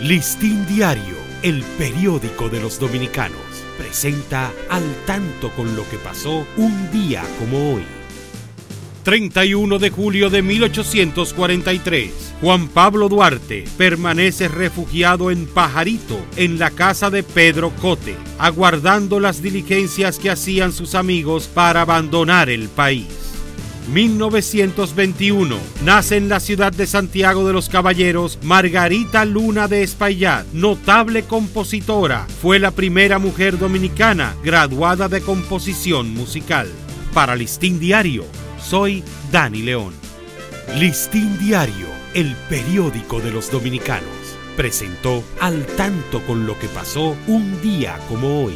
Listín Diario, el periódico de los dominicanos, presenta al tanto con lo que pasó un día como hoy. 31 de julio de 1843. Juan Pablo Duarte permanece refugiado en Pajarito, en la casa de Pedro Cote, aguardando las diligencias que hacían sus amigos para abandonar el país. 1921. Nace en la ciudad de Santiago de los Caballeros Margarita Luna de Espaillat, notable compositora. Fue la primera mujer dominicana graduada de composición musical. Para Listín Diario, soy Dani León. Listín Diario, el periódico de los dominicanos, presentó al tanto con lo que pasó un día como hoy.